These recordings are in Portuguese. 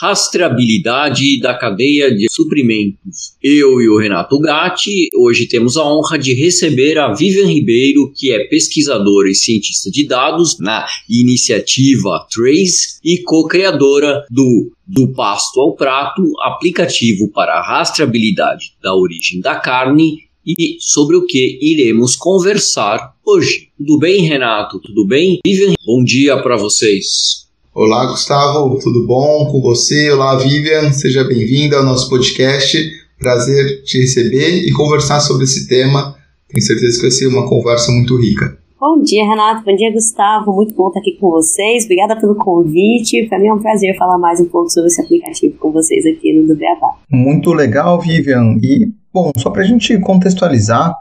rastreabilidade da cadeia de suprimentos. Eu e o Renato Gatti, hoje temos a honra de receber a Vivian Ribeiro, que é pesquisadora e cientista de dados na iniciativa Trace e co-criadora do do pasto ao prato, aplicativo para a rastreabilidade da origem da carne e sobre o que iremos conversar hoje. Tudo bem, Renato? Tudo bem? Vivian, bom dia para vocês. Olá, Gustavo, tudo bom com você? Olá, Vivian, seja bem-vinda ao nosso podcast. Prazer te receber e conversar sobre esse tema. Tenho certeza que vai ser uma conversa muito rica. Bom dia, Renato. Bom dia, Gustavo. Muito bom estar aqui com vocês. Obrigada pelo convite. Para mim é um prazer falar mais um pouco sobre esse aplicativo com vocês aqui no do Beabá. Muito legal, Vivian. E, bom, só para a gente contextualizar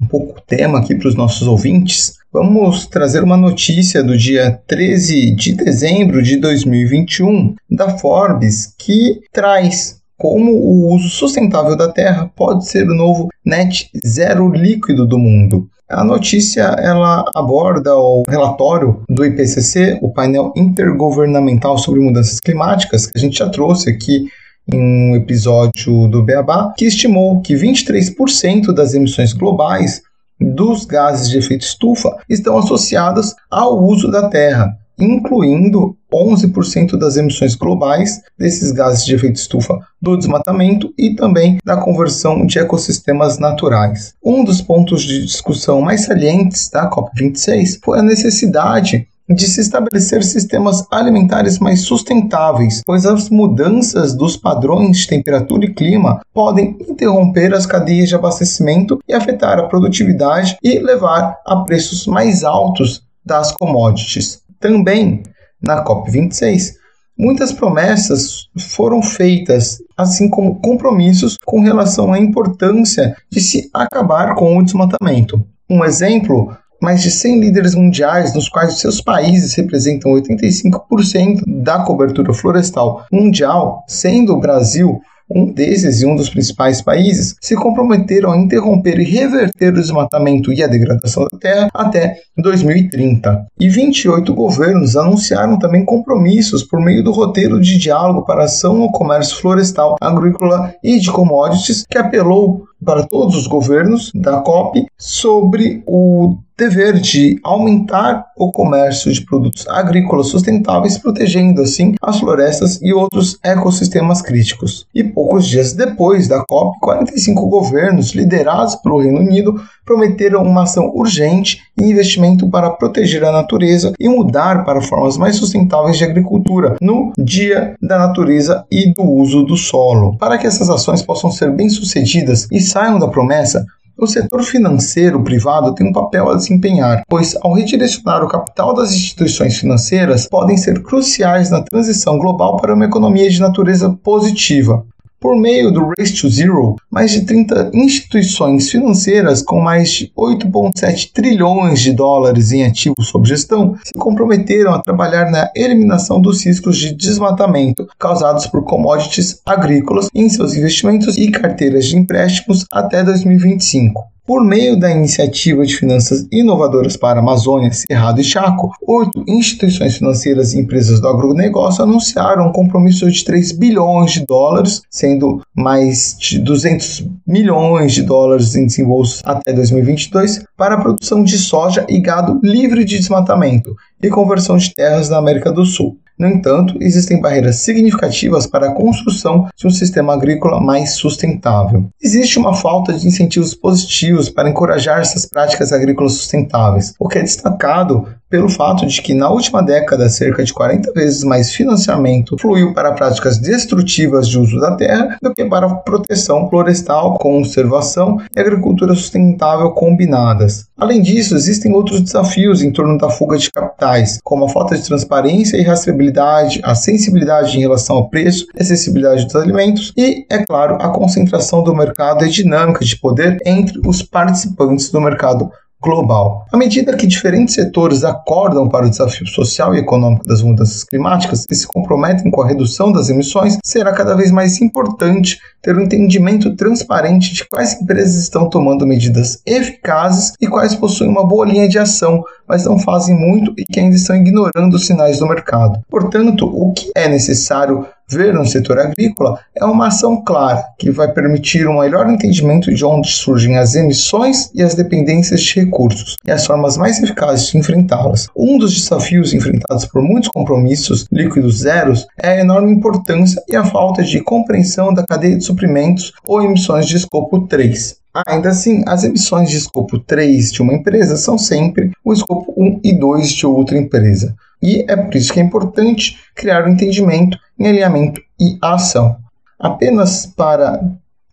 um pouco o tema aqui para os nossos ouvintes, Vamos trazer uma notícia do dia 13 de dezembro de 2021 da Forbes que traz como o uso sustentável da terra pode ser o novo net zero líquido do mundo. A notícia ela aborda o relatório do IPCC, o painel intergovernamental sobre mudanças climáticas, que a gente já trouxe aqui em um episódio do Beabá, que estimou que 23% das emissões globais dos gases de efeito estufa estão associadas ao uso da terra, incluindo 11% das emissões globais desses gases de efeito estufa do desmatamento e também da conversão de ecossistemas naturais. Um dos pontos de discussão mais salientes da COP26 foi a necessidade de se estabelecer sistemas alimentares mais sustentáveis, pois as mudanças dos padrões de temperatura e clima podem interromper as cadeias de abastecimento e afetar a produtividade e levar a preços mais altos das commodities. Também na COP26, muitas promessas foram feitas, assim como compromissos com relação à importância de se acabar com o desmatamento. Um exemplo mais de 100 líderes mundiais, nos quais seus países representam 85% da cobertura florestal mundial, sendo o Brasil um desses e um dos principais países, se comprometeram a interromper e reverter o desmatamento e a degradação da terra até 2030. E 28 governos anunciaram também compromissos por meio do roteiro de diálogo para ação no comércio florestal, agrícola e de commodities, que apelou para todos os governos da COP sobre o dever de aumentar o comércio de produtos agrícolas sustentáveis, protegendo assim as florestas e outros ecossistemas críticos. E poucos dias depois da COP, 45 governos liderados pelo Reino Unido prometeram uma ação urgente e investimento para proteger a natureza e mudar para formas mais sustentáveis de agricultura no Dia da Natureza e do uso do solo. Para que essas ações possam ser bem-sucedidas e saiam da promessa, o setor financeiro privado tem um papel a desempenhar, pois, ao redirecionar o capital das instituições financeiras, podem ser cruciais na transição global para uma economia de natureza positiva. Por meio do Race to Zero, mais de 30 instituições financeiras com mais de 8,7 trilhões de dólares em ativos sob gestão se comprometeram a trabalhar na eliminação dos riscos de desmatamento causados por commodities agrícolas em seus investimentos e carteiras de empréstimos até 2025. Por meio da iniciativa de finanças inovadoras para Amazônia, Cerrado e Chaco, oito instituições financeiras e empresas do agronegócio anunciaram um compromisso de 3 bilhões de dólares, sendo mais de 200 milhões de dólares em desembolsos até 2022 para a produção de soja e gado livre de desmatamento e conversão de terras na América do Sul. No entanto, existem barreiras significativas para a construção de um sistema agrícola mais sustentável. Existe uma falta de incentivos positivos para encorajar essas práticas agrícolas sustentáveis, o que é destacado pelo fato de que na última década cerca de 40 vezes mais financiamento fluiu para práticas destrutivas de uso da terra do que para proteção florestal, conservação e agricultura sustentável combinadas. Além disso, existem outros desafios em torno da fuga de capitais, como a falta de transparência e rastreabilidade, a sensibilidade em relação ao preço, acessibilidade dos alimentos e, é claro, a concentração do mercado e dinâmica de poder entre os participantes do mercado global. À medida que diferentes setores acordam para o desafio social e econômico das mudanças climáticas e se comprometem com a redução das emissões, será cada vez mais importante ter um entendimento transparente de quais empresas estão tomando medidas eficazes e quais possuem uma boa linha de ação, mas não fazem muito e que ainda estão ignorando os sinais do mercado. Portanto, o que é necessário ver no setor agrícola é uma ação clara que vai permitir um melhor entendimento de onde surgem as emissões e as dependências de recursos e as formas mais eficazes de enfrentá-las. Um dos desafios enfrentados por muitos compromissos líquidos zeros é a enorme importância e a falta de compreensão da cadeia de suprimentos ou emissões de escopo 3. Ainda assim, as emissões de escopo 3 de uma empresa são sempre o escopo 1 e 2 de outra empresa. E é por isso que é importante criar o um entendimento alinhamento e ação. Apenas para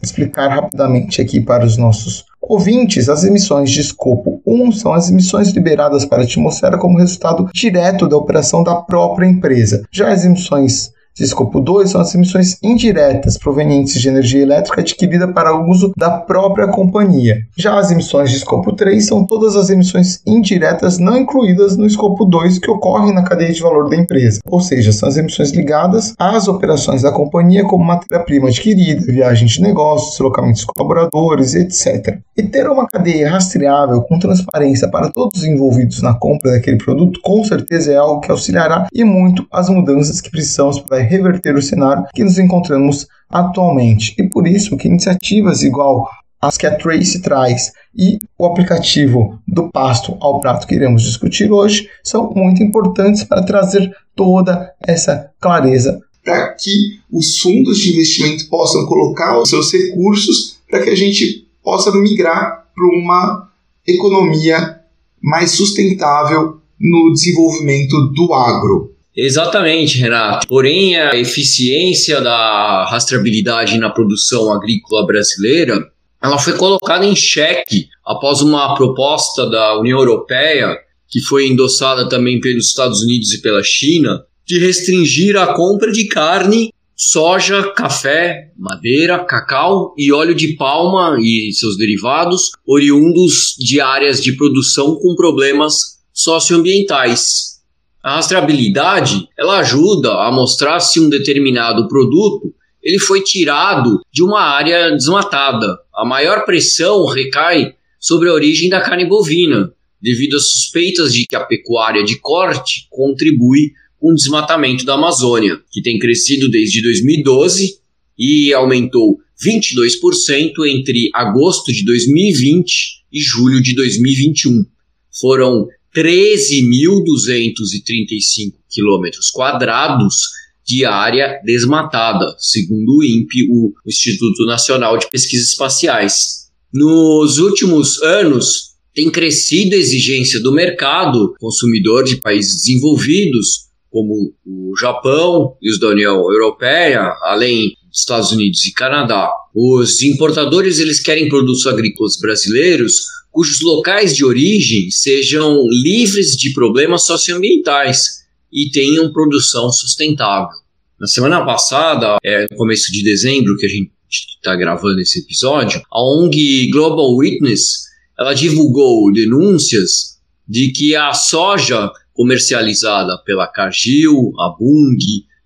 explicar rapidamente aqui para os nossos ouvintes, as emissões de escopo 1 são as emissões liberadas para a atmosfera como resultado direto da operação da própria empresa. Já as emissões de escopo 2 são as emissões indiretas provenientes de energia elétrica adquirida para uso da própria companhia. Já as emissões de escopo 3 são todas as emissões indiretas não incluídas no escopo 2 que ocorrem na cadeia de valor da empresa, ou seja, são as emissões ligadas às operações da companhia como matéria-prima adquirida, viagens de negócios, deslocamentos de colaboradores, etc. E ter uma cadeia rastreável com transparência para todos os envolvidos na compra daquele produto com certeza é algo que auxiliará e muito as mudanças que precisamos para reverter o cenário que nos encontramos atualmente. E por isso que iniciativas igual as que a Trace traz e o aplicativo do pasto ao prato que iremos discutir hoje são muito importantes para trazer toda essa clareza. Para que os fundos de investimento possam colocar os seus recursos para que a gente possa migrar para uma economia mais sustentável no desenvolvimento do agro. Exatamente, Renato. Porém, a eficiência da rastreabilidade na produção agrícola brasileira, ela foi colocada em xeque após uma proposta da União Europeia, que foi endossada também pelos Estados Unidos e pela China, de restringir a compra de carne, soja, café, madeira, cacau e óleo de palma e seus derivados, oriundos de áreas de produção com problemas socioambientais. A rastreabilidade ela ajuda a mostrar se um determinado produto ele foi tirado de uma área desmatada. A maior pressão recai sobre a origem da carne bovina, devido às suspeitas de que a pecuária de corte contribui com o desmatamento da Amazônia, que tem crescido desde 2012 e aumentou 22% entre agosto de 2020 e julho de 2021. Foram 13.235 quilômetros quadrados de área desmatada, segundo o INPE, o Instituto Nacional de Pesquisas Espaciais. Nos últimos anos, tem crescido a exigência do mercado consumidor de países desenvolvidos, como o Japão e os da União Europeia, além dos Estados Unidos e Canadá. Os importadores eles querem produtos agrícolas brasileiros cujos locais de origem sejam livres de problemas socioambientais e tenham produção sustentável. Na semana passada, é, no começo de dezembro, que a gente está gravando esse episódio, a ONG Global Witness ela divulgou denúncias de que a soja comercializada pela Cargill, a Bung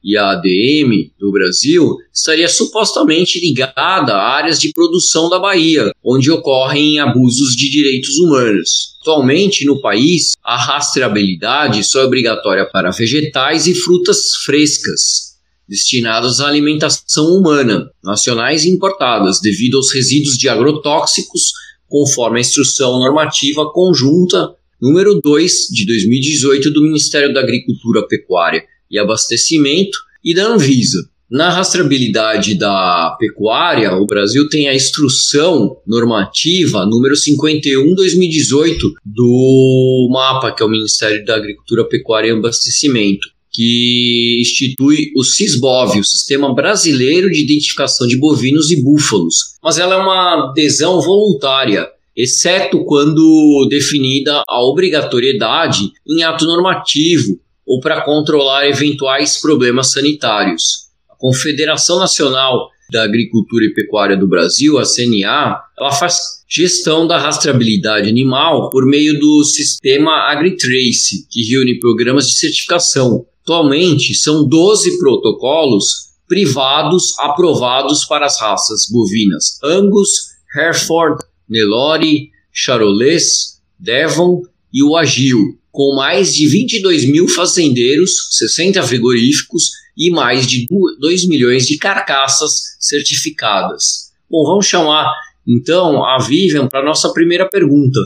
e a ADM do Brasil estaria supostamente ligada a áreas de produção da Bahia, onde ocorrem abusos de direitos humanos. Atualmente, no país, a rastreabilidade só é obrigatória para vegetais e frutas frescas, destinadas à alimentação humana, nacionais e importadas, devido aos resíduos de agrotóxicos, conforme a instrução normativa conjunta número 2 de 2018 do Ministério da Agricultura, Pecuária e Abastecimento e da Anvisa. Na rastreabilidade da pecuária, o Brasil tem a instrução normativa número 51/2018 do MAPA, que é o Ministério da Agricultura, Pecuária e Abastecimento, que institui o SISBOV, o Sistema Brasileiro de Identificação de Bovinos e Búfalos. Mas ela é uma adesão voluntária, exceto quando definida a obrigatoriedade em ato normativo ou para controlar eventuais problemas sanitários. Confederação Nacional da Agricultura e Pecuária do Brasil, a CNA, ela faz gestão da rastreabilidade animal por meio do sistema AgriTrace, que reúne programas de certificação. Atualmente, são 12 protocolos privados aprovados para as raças bovinas Angus, Hereford, Nelore, Charolais, Devon e o Agil, com mais de 22 mil fazendeiros, 60 frigoríficos e mais de 2 milhões de carcaças certificadas. Bom, vamos chamar então a Vivian para a nossa primeira pergunta.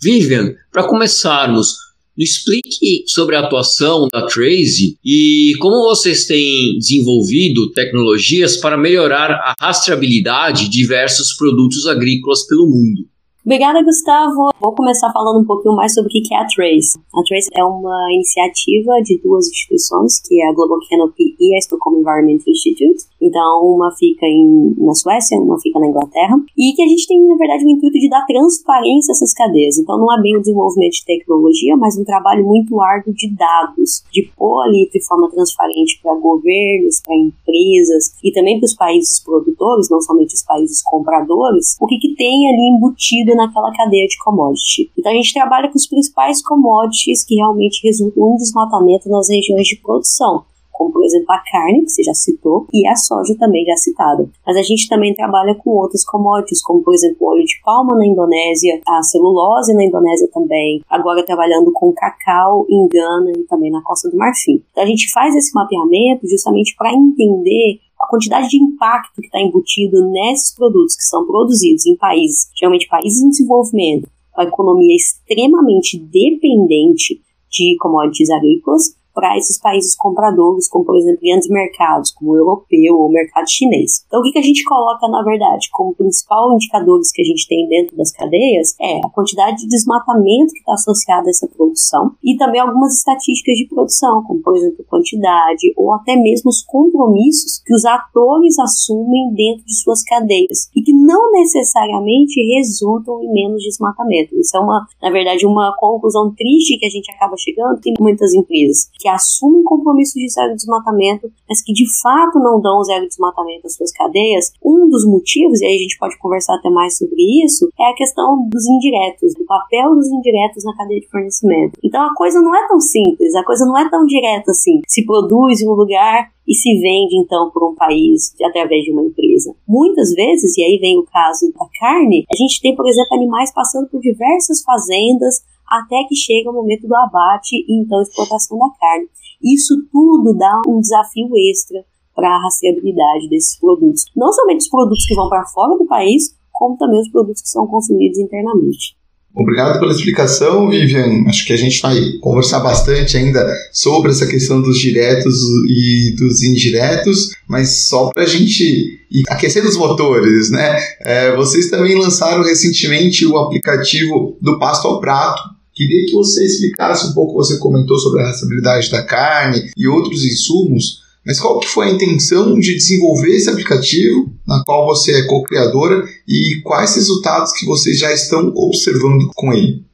Vivian, para começarmos, explique sobre a atuação da Trace e como vocês têm desenvolvido tecnologias para melhorar a rastreabilidade de diversos produtos agrícolas pelo mundo. Obrigada, Gustavo. Vou começar falando um pouquinho mais sobre o que é a Trace. A Trace é uma iniciativa de duas instituições, que é a Global Canopy e a Stockholm Environment Institute. Então, uma fica em, na Suécia, uma fica na Inglaterra. E que a gente tem, na verdade, o intuito de dar transparência a essas cadeias. Então, não é bem o desenvolvimento de tecnologia, mas um trabalho muito árduo de dados, de pôr ali de forma transparente para governos, para empresas e também para os países produtores, não somente os países compradores, o que, que tem ali embutido naquela cadeia de commodity. Então a gente trabalha com os principais commodities que realmente resultam em desmatamento nas regiões de produção como por exemplo a carne, que você já citou, e a soja também já citada. Mas a gente também trabalha com outros commodities, como por exemplo o óleo de palma na Indonésia, a celulose na Indonésia também, agora trabalhando com cacau em Gana e também na Costa do Marfim. Então a gente faz esse mapeamento justamente para entender a quantidade de impacto que está embutido nesses produtos que são produzidos em países, geralmente países em desenvolvimento, com a economia extremamente dependente de commodities agrícolas, para esses países compradores, como por exemplo grandes mercados, como o europeu ou o mercado chinês. Então, o que, que a gente coloca, na verdade, como principal indicadores que a gente tem dentro das cadeias é a quantidade de desmatamento que está associada a essa produção e também algumas estatísticas de produção, como por exemplo quantidade ou até mesmo os compromissos que os atores assumem dentro de suas cadeias e que não necessariamente resultam em menos desmatamento. Isso é uma, na verdade, uma conclusão triste que a gente acaba chegando em muitas empresas, que assumem compromisso de zero desmatamento, mas que de fato não dão zero desmatamento às suas cadeias. Um dos motivos, e aí a gente pode conversar até mais sobre isso, é a questão dos indiretos, do papel dos indiretos na cadeia de fornecimento. Então a coisa não é tão simples, a coisa não é tão direta assim. Se produz em um lugar e se vende então por um país através de uma empresa. Muitas vezes, e aí vem o caso da carne, a gente tem, por exemplo, animais passando por diversas fazendas até que chega o momento do abate e então exportação da carne. Isso tudo dá um desafio extra para a rastreabilidade desses produtos. Não somente os produtos que vão para fora do país, como também os produtos que são consumidos internamente. Obrigado pela explicação, Vivian. Acho que a gente vai conversar bastante ainda sobre essa questão dos diretos e dos indiretos, mas só para a gente ir aquecendo os motores, né? É, vocês também lançaram recentemente o aplicativo do Pasto ao Prato, Queria que você explicasse um pouco, você comentou sobre a rastreabilidade da carne e outros insumos, mas qual que foi a intenção de desenvolver esse aplicativo, na qual você é co-criadora, e quais resultados que vocês já estão observando com ele?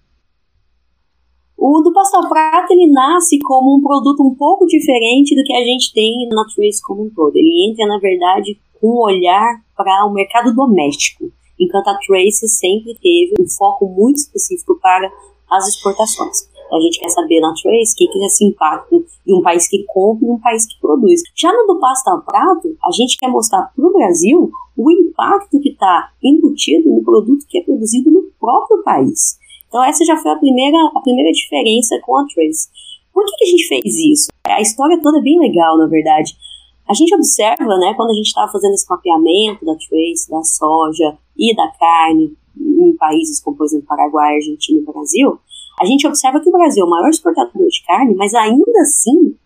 O do Pasta Prata ele nasce como um produto um pouco diferente do que a gente tem na Trace como um todo. Ele entra, na verdade, com um olhar para o mercado doméstico, enquanto a Trace sempre teve um foco muito específico para as exportações. A gente quer saber na Trace o que, é esse impacto de um país que compra e um país que produz. Já no do pasta ao prato, a gente quer mostrar para o Brasil o impacto que está embutido no produto que é produzido no próprio país. Então essa já foi a primeira, a primeira diferença com a Trace. Por que, que a gente fez isso? A história toda é bem legal, na verdade. A gente observa, né, quando a gente estava fazendo esse mapeamento da Trace, da soja e da carne, em países como, por exemplo, Paraguai, Argentina e Brasil, a gente observa que o Brasil é o maior exportador de carne, mas ainda assim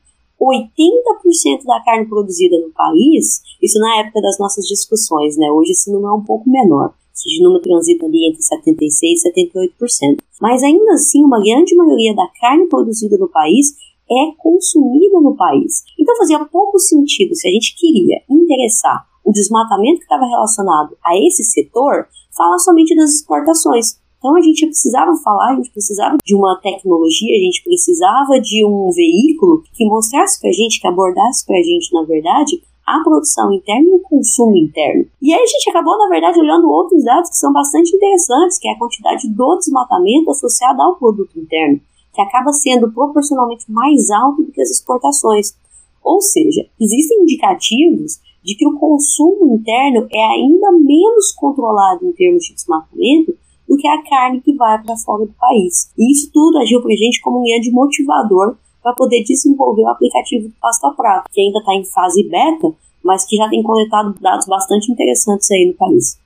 80% da carne produzida no país, isso na época das nossas discussões, né? Hoje esse número é um pouco menor. Esse número transita ali entre 76% e 78%. Mas ainda assim, uma grande maioria da carne produzida no país é consumida no país. Então fazia pouco sentido, se a gente queria interessar o desmatamento que estava relacionado a esse setor, falar somente das exportações. Então a gente precisava falar, a gente precisava de uma tecnologia, a gente precisava de um veículo que mostrasse para a gente, que abordasse para a gente, na verdade, a produção interna e o consumo interno. E aí a gente acabou, na verdade, olhando outros dados que são bastante interessantes, que é a quantidade do desmatamento associada ao produto interno, que acaba sendo proporcionalmente mais alto do que as exportações. Ou seja, existem indicativos de que o consumo interno é ainda menos controlado em termos de desmatamento do que a carne que vai para fora do país. E isso tudo agiu para a gente como um grande motivador para poder desenvolver o aplicativo Pasta Prato, que ainda está em fase beta, mas que já tem coletado dados bastante interessantes aí no país.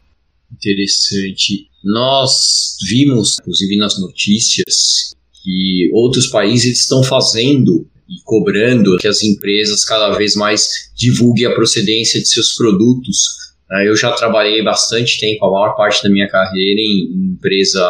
Interessante. Nós vimos, inclusive nas notícias, que outros países estão fazendo e cobrando que as empresas cada vez mais divulguem a procedência de seus produtos? Eu já trabalhei bastante tempo, a maior parte da minha carreira, em empresa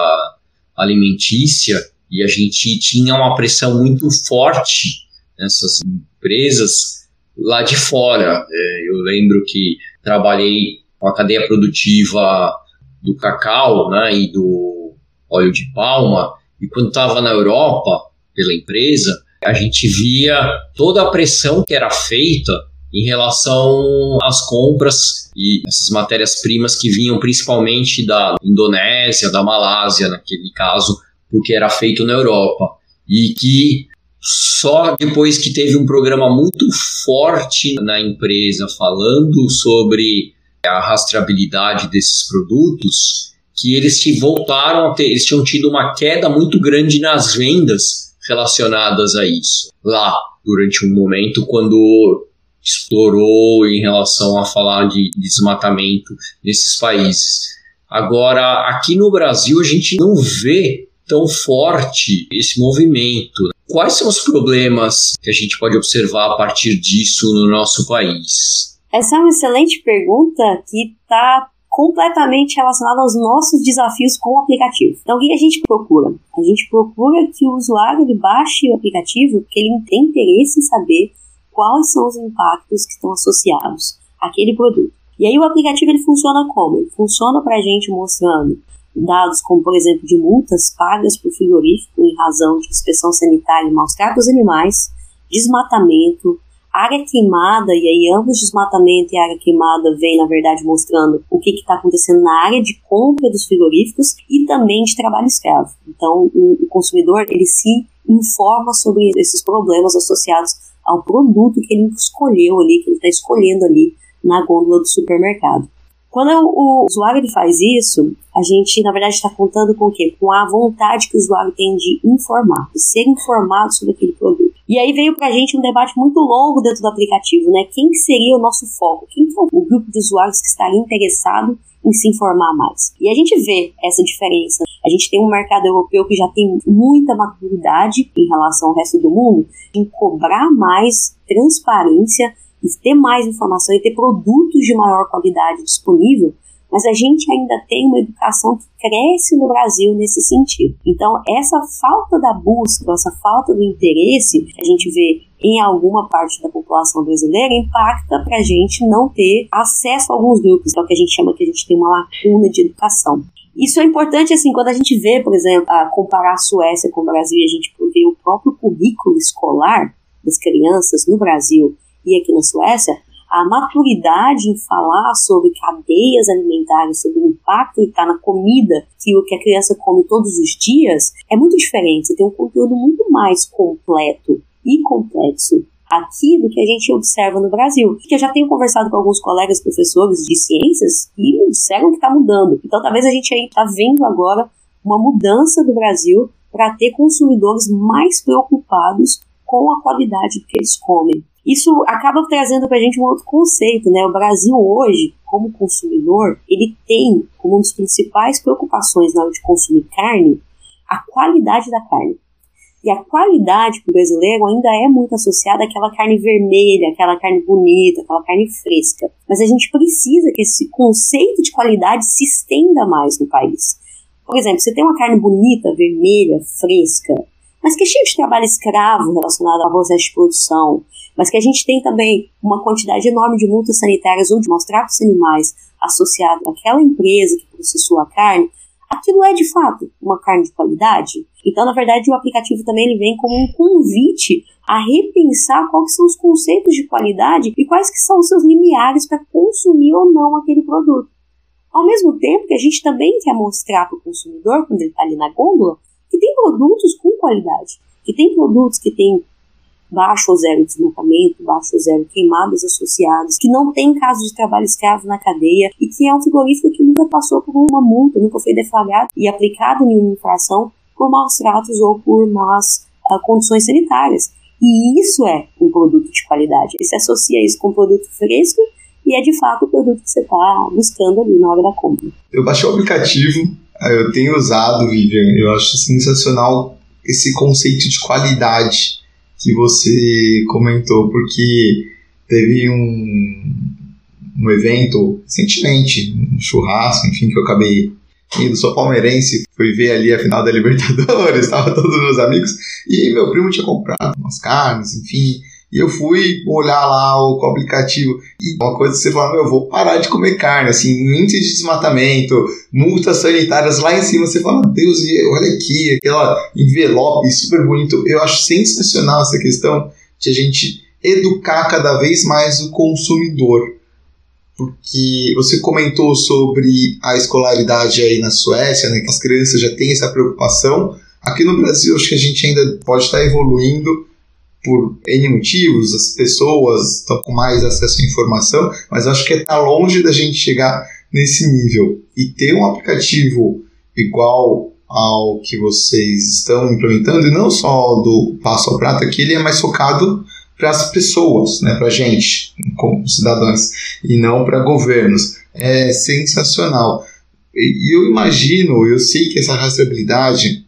alimentícia e a gente tinha uma pressão muito forte nessas empresas lá de fora. É, eu lembro que trabalhei com a cadeia produtiva do cacau né, e do óleo de palma, e quando estava na Europa, pela empresa, a gente via toda a pressão que era feita em relação às compras e essas matérias-primas que vinham principalmente da Indonésia, da Malásia, naquele caso, porque era feito na Europa. E que só depois que teve um programa muito forte na empresa falando sobre a rastreabilidade desses produtos, que eles voltaram a ter, eles tinham tido uma queda muito grande nas vendas relacionadas a isso. Lá, durante um momento, quando explorou em relação a falar de desmatamento nesses países. Agora, aqui no Brasil, a gente não vê tão forte esse movimento. Quais são os problemas que a gente pode observar a partir disso no nosso país? Essa é uma excelente pergunta que está completamente relacionada aos nossos desafios com o aplicativo. Então, o que a gente procura? A gente procura que o usuário baixe o aplicativo porque ele tem interesse em saber quais são os impactos que estão associados àquele produto. E aí o aplicativo ele funciona como? Ele funciona para a gente mostrando dados como, por exemplo, de multas pagas por frigorífico em razão de inspeção sanitária e maus tratos animais, desmatamento, área queimada, e aí ambos desmatamento e área queimada vem, na verdade, mostrando o que está acontecendo na área de compra dos frigoríficos e também de trabalho escravo. Então, o, o consumidor, ele se informa sobre esses problemas associados ao produto que ele escolheu ali, que ele está escolhendo ali na gôndola do supermercado. Quando o usuário faz isso, a gente, na verdade, está contando com o quê? Com a vontade que o usuário tem de informar, de ser informado sobre aquele produto. E aí veio para a gente um debate muito longo dentro do aplicativo, né? Quem que seria o nosso foco? Quem que é o grupo de usuários que estaria interessado em se informar mais? E a gente vê essa diferença. A gente tem um mercado europeu que já tem muita maturidade em relação ao resto do mundo em cobrar mais transparência e ter mais informação e ter produtos de maior qualidade disponível, mas a gente ainda tem uma educação que cresce no Brasil nesse sentido. Então, essa falta da busca, essa falta do interesse a gente vê em alguma parte da população brasileira impacta para a gente não ter acesso a alguns grupos, que é o que a gente chama que a gente tem uma lacuna de educação. Isso é importante, assim, quando a gente vê, por exemplo, a comparar a Suécia com o Brasil e a gente vê o próprio currículo escolar das crianças no Brasil e aqui na Suécia, a maturidade em falar sobre cadeias alimentares, sobre o impacto que está na comida que o que a criança come todos os dias, é muito diferente. Você tem um conteúdo muito mais completo e complexo aqui do que a gente observa no Brasil. Porque eu já tenho conversado com alguns colegas professores de ciências e disseram que está mudando. Então talvez a gente aí está vendo agora uma mudança do Brasil para ter consumidores mais preocupados com a qualidade do que eles comem. Isso acaba trazendo para a gente um outro conceito, né? O Brasil hoje, como consumidor, ele tem como uma das principais preocupações na hora de consumir carne a qualidade da carne. E a qualidade para o brasileiro ainda é muito associada àquela carne vermelha, aquela carne bonita, aquela carne fresca. Mas a gente precisa que esse conceito de qualidade se estenda mais no país. Por exemplo, você tem uma carne bonita, vermelha, fresca, mas que é cheio de trabalho escravo relacionado ao processo de produção, mas que a gente tem também uma quantidade enorme de multas sanitárias ou de maus tratos animais associado àquela empresa que processou a carne, aquilo é de fato uma carne de qualidade? Então, na verdade, o aplicativo também ele vem como um convite a repensar quais são os conceitos de qualidade e quais que são os seus limiares para consumir ou não aquele produto. Ao mesmo tempo que a gente também quer mostrar para o consumidor, quando ele está ali na gôndola, que tem produtos com qualidade, que tem produtos que têm baixo ou zero desmatamento, baixo ou zero queimadas associadas, que não tem caso de trabalho escravo na cadeia e que é um frigorífico que nunca passou por uma multa, nunca foi deflagrado e aplicado em uma infração por maus tratos ou por más uh, condições sanitárias. E isso é um produto de qualidade. Você associa isso com um produto fresco e é de fato o produto que você está buscando ali na hora da compra. Eu baixei o aplicativo, eu tenho usado, Vivian, eu acho sensacional esse conceito de qualidade que você comentou, porque teve um, um evento recentemente, um churrasco, enfim, que eu acabei indo, sou palmeirense, fui ver ali a final da Libertadores, estava todos meus amigos, e meu primo tinha comprado umas carnes, enfim, e eu fui olhar lá o, aplicativo e uma coisa que você fala, eu vou parar de comer carne, assim, índice de desmatamento, multas sanitárias lá em cima, você fala, Deus, olha aqui, aquela envelope super bonito. Eu acho sensacional essa questão de a gente educar cada vez mais o consumidor. Porque você comentou sobre a escolaridade aí na Suécia, né, que as crianças já têm essa preocupação. Aqui no Brasil, acho que a gente ainda pode estar evoluindo por N motivos, as pessoas estão com mais acesso à informação, mas acho que está longe da gente chegar nesse nível. E ter um aplicativo igual ao que vocês estão implementando, e não só do Passo ao Prato, que ele é mais focado para as pessoas, né, para a gente, como cidadãos, e não para governos. É sensacional. E eu imagino, eu sei que essa rastreabilidade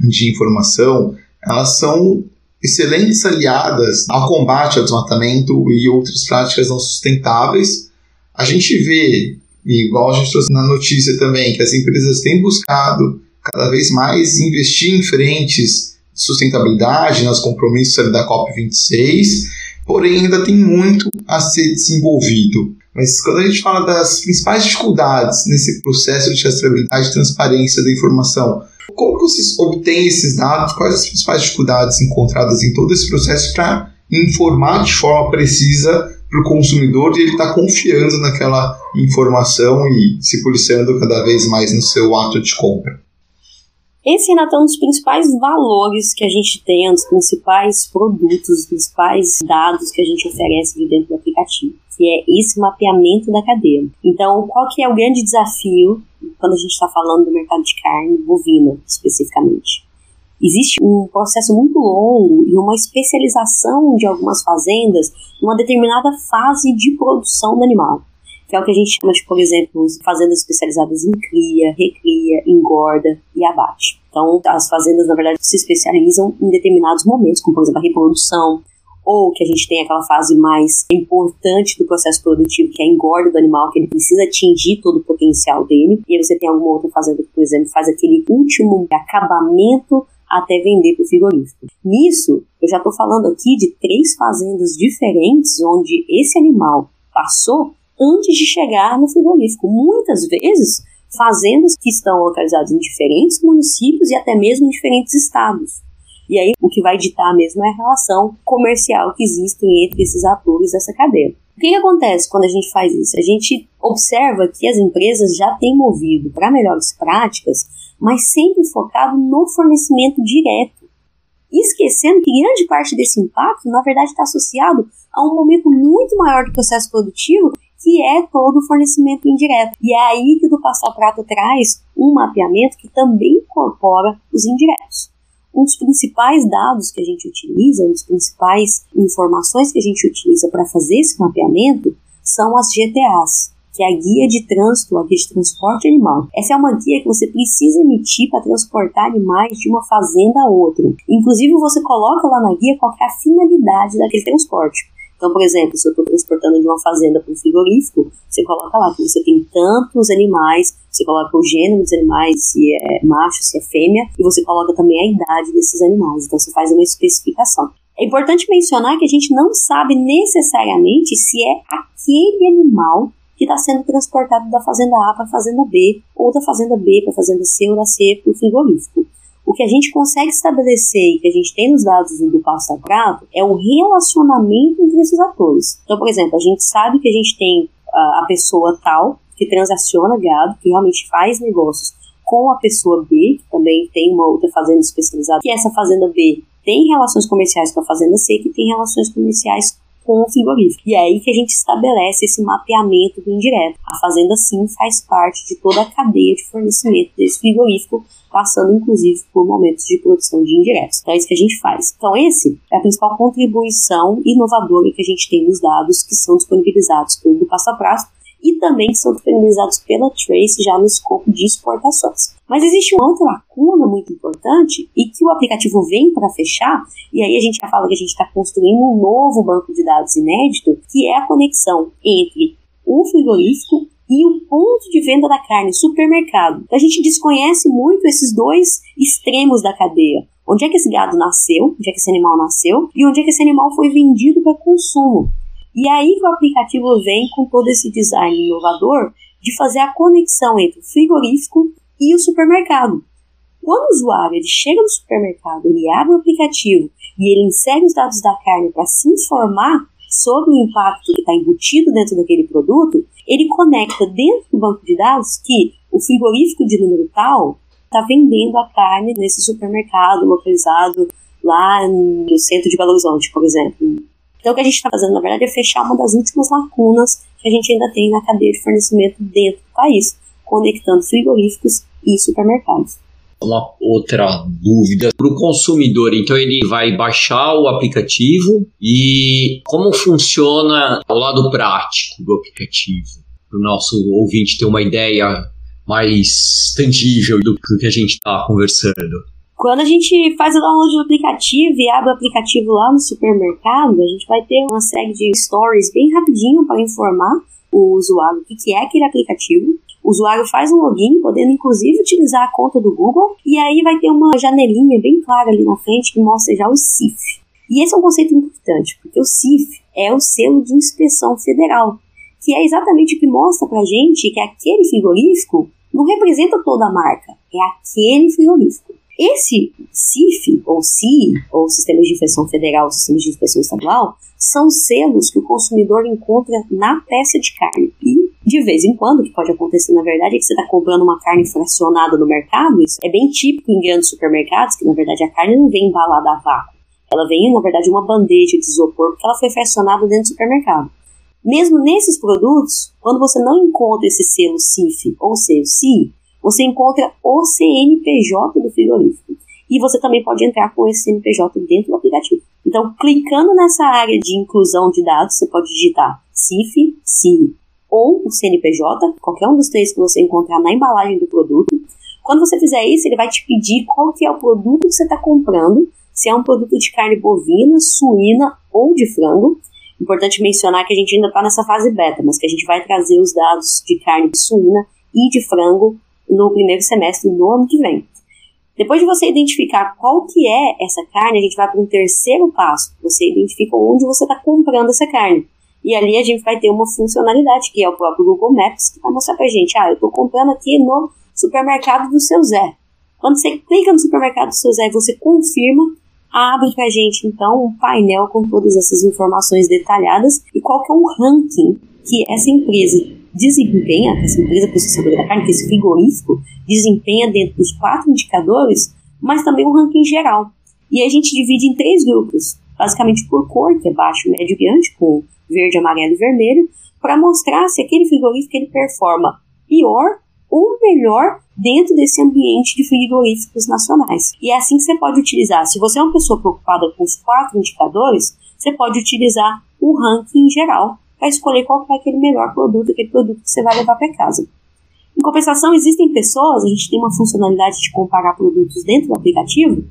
de informação, elas são excelentes aliadas ao combate ao desmatamento e outras práticas não sustentáveis. A gente vê, igual a gente trouxe na notícia também, que as empresas têm buscado cada vez mais investir em frentes sustentabilidade, nos compromissos da COP26, porém ainda tem muito a ser desenvolvido. Mas quando a gente fala das principais dificuldades nesse processo de rastreabilidade e transparência da informação, como vocês obtêm esses dados? Quais as principais dificuldades encontradas em todo esse processo para informar de forma precisa para o consumidor e ele estar tá confiando naquela informação e se policiando cada vez mais no seu ato de compra? Esse, Renato, é um dos principais valores que a gente tem, um dos principais produtos, os principais dados que a gente oferece de dentro do aplicativo, que é esse mapeamento da cadeia. Então, qual que é o grande desafio quando a gente está falando do mercado de carne bovina, especificamente. Existe um processo muito longo e uma especialização de algumas fazendas numa determinada fase de produção do animal, que é o que a gente chama de, por exemplo, fazendas especializadas em cria, recria, engorda e abate. Então, as fazendas, na verdade, se especializam em determinados momentos, como, por exemplo, a reprodução, ou que a gente tem aquela fase mais importante do processo produtivo, que é a engorda do animal, que ele precisa atingir todo o potencial dele, e aí você tem alguma outra fazenda que, por exemplo, faz aquele último acabamento até vender para o frigorífico. Nisso, eu já estou falando aqui de três fazendas diferentes onde esse animal passou antes de chegar no frigorífico. Muitas vezes, fazendas que estão localizadas em diferentes municípios e até mesmo em diferentes estados. E aí o que vai ditar mesmo é a relação comercial que existe entre esses atores dessa cadeia. O que, que acontece quando a gente faz isso? A gente observa que as empresas já têm movido para melhores práticas, mas sempre focado no fornecimento direto. Esquecendo que grande parte desse impacto, na verdade, está associado a um momento muito maior do processo produtivo, que é todo o fornecimento indireto. E é aí que o do Passo Prato traz um mapeamento que também incorpora os indiretos um dos principais dados que a gente utiliza, uma das principais informações que a gente utiliza para fazer esse mapeamento são as GTAs, que é a guia de trânsito, a guia de transporte animal. Essa é uma guia que você precisa emitir para transportar animais de uma fazenda a outra. Inclusive, você coloca lá na guia qual é a finalidade daquele transporte. Então, por exemplo, se eu estou transportando de uma fazenda para um frigorífico, você coloca lá que você tem tantos animais, você coloca o gênero dos animais, se é macho, se é fêmea, e você coloca também a idade desses animais. Então, você faz uma especificação. É importante mencionar que a gente não sabe necessariamente se é aquele animal que está sendo transportado da fazenda A para a fazenda B, ou da fazenda B para a fazenda C ou da C para o frigorífico. O que a gente consegue estabelecer e que a gente tem nos dados do passo a prato é o relacionamento entre esses atores. Então, por exemplo, a gente sabe que a gente tem a pessoa tal que transaciona gado, que realmente faz negócios com a pessoa B, que também tem uma outra fazenda especializada, que essa fazenda B tem relações comerciais com a fazenda C, que tem relações comerciais com o frigorífico. E é aí que a gente estabelece esse mapeamento do indireto. A fazenda sim faz parte de toda a cadeia de fornecimento desse frigorífico, passando inclusive por momentos de produção de indiretos. Então é isso que a gente faz. Então esse é a principal contribuição inovadora que a gente tem nos dados que são disponibilizados pelo Passo a Prazo e também são disponibilizados pela Trace já no escopo de exportações. Mas existe uma outra lacuna muito importante e que o aplicativo vem para fechar, e aí a gente já fala que a gente está construindo um novo banco de dados inédito, que é a conexão entre o frigorífico e o ponto de venda da carne, supermercado. Então, a gente desconhece muito esses dois extremos da cadeia. Onde é que esse gado nasceu, onde é que esse animal nasceu e onde é que esse animal foi vendido para consumo. E aí o aplicativo vem com todo esse design inovador de fazer a conexão entre o frigorífico e o supermercado. Quando o usuário ele chega no supermercado, ele abre o aplicativo e ele insere os dados da carne para se informar sobre o impacto que está embutido dentro daquele produto, ele conecta dentro do banco de dados que o frigorífico de número tal está vendendo a carne nesse supermercado localizado lá no centro de Belo Horizonte, por exemplo. Então, o que a gente está fazendo, na verdade, é fechar uma das últimas lacunas que a gente ainda tem na cadeia de fornecimento dentro do país, conectando frigoríficos e supermercados. Uma outra dúvida para o consumidor, então ele vai baixar o aplicativo e como funciona o lado prático do aplicativo, para o nosso ouvinte ter uma ideia mais tangível do que a gente está conversando. Quando a gente faz o download do aplicativo e abre o aplicativo lá no supermercado, a gente vai ter uma série de stories bem rapidinho para informar o usuário o que é aquele aplicativo. O usuário faz um login, podendo inclusive utilizar a conta do Google, e aí vai ter uma janelinha bem clara ali na frente que mostra já o CIF. E esse é um conceito importante, porque o CIF é o selo de inspeção federal, que é exatamente o que mostra pra gente que aquele frigorífico não representa toda a marca, é aquele frigorífico. Esse CIF, ou CI, ou Sistema de Inspeção Federal, Sistema de Inspeção Estadual, são selos que o consumidor encontra na peça de carne. E, de vez em quando, o que pode acontecer na verdade é que você está comprando uma carne fracionada no mercado, isso é bem típico em grandes supermercados, que na verdade a carne não vem embalada a vácuo. Ela vem, na verdade, uma bandeja de isopor, porque ela foi fracionada dentro do supermercado. Mesmo nesses produtos, quando você não encontra esse selo CIF ou selo CI, você encontra o CNPJ do frigorífico. E você também pode entrar com esse CNPJ dentro do aplicativo. Então, clicando nessa área de inclusão de dados, você pode digitar CIF, CI ou o CNPJ, qualquer um dos três que você encontrar na embalagem do produto. Quando você fizer isso, ele vai te pedir qual que é o produto que você está comprando, se é um produto de carne bovina, suína ou de frango. Importante mencionar que a gente ainda está nessa fase beta, mas que a gente vai trazer os dados de carne suína e de frango no primeiro semestre do ano que vem. Depois de você identificar qual que é essa carne, a gente vai para um terceiro passo. Você identifica onde você está comprando essa carne. E ali a gente vai ter uma funcionalidade, que é o próprio Google Maps, que vai mostrar para a gente, ah, eu estou comprando aqui no supermercado do seu Zé. Quando você clica no supermercado do seu Zé, você confirma, abre para a gente então um painel com todas essas informações detalhadas e qual que é o ranking que essa empresa desempenha, essa empresa processadora da carne, que esse frigorífico, desempenha dentro dos quatro indicadores, mas também um ranking geral. E a gente divide em três grupos, basicamente por cor, que é baixo, médio e grande, com verde, amarelo e vermelho, para mostrar se aquele frigorífico ele performa pior ou melhor dentro desse ambiente de frigoríficos nacionais. E é assim que você pode utilizar. Se você é uma pessoa preocupada com os quatro indicadores, você pode utilizar o ranking geral escolher qual é aquele melhor produto, aquele produto que você vai levar para casa. Em compensação, existem pessoas, a gente tem uma funcionalidade de comparar produtos dentro do aplicativo,